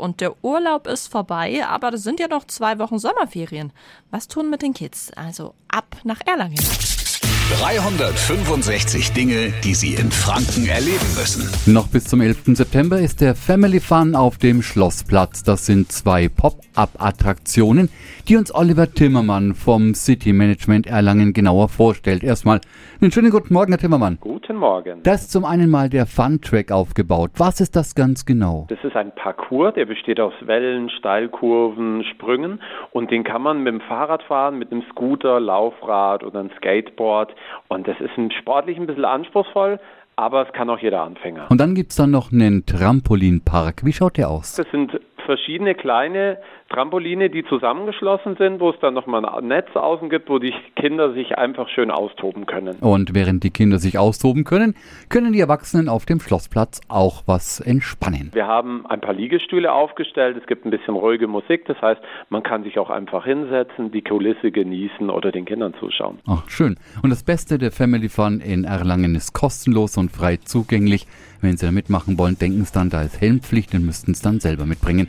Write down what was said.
und der Urlaub ist vorbei, aber das sind ja noch zwei Wochen Sommerferien. Was tun mit den Kids? Also ab nach Erlangen. 365 Dinge, die Sie in Franken erleben müssen. Noch bis zum 11. September ist der Family Fun auf dem Schlossplatz. Das sind zwei Pop-up-Attraktionen, die uns Oliver Timmermann vom City Management Erlangen genauer vorstellt. Erstmal einen schönen guten Morgen, Herr Timmermann. Guten Morgen. Da ist zum einen mal der Fun-Track aufgebaut. Was ist das ganz genau? Das ist ein Parcours, der besteht aus Wellen, Steilkurven, Sprüngen und den kann man mit dem Fahrrad fahren, mit einem Scooter, Laufrad oder einem Skateboard und das ist ein sportlich ein bisschen anspruchsvoll, aber es kann auch jeder Anfänger. Und dann gibt's dann noch einen Trampolinpark. Wie schaut der aus? Das sind verschiedene kleine Trampoline, die zusammengeschlossen sind, wo es dann nochmal ein Netz außen gibt, wo die Kinder sich einfach schön austoben können. Und während die Kinder sich austoben können, können die Erwachsenen auf dem Schlossplatz auch was entspannen. Wir haben ein paar Liegestühle aufgestellt, es gibt ein bisschen ruhige Musik, das heißt, man kann sich auch einfach hinsetzen, die Kulisse genießen oder den Kindern zuschauen. Ach, schön. Und das Beste der Family Fun in Erlangen ist kostenlos und frei zugänglich. Wenn Sie da mitmachen wollen, denken Sie dann, da ist Helmpflicht und müssten es dann selber mitbringen.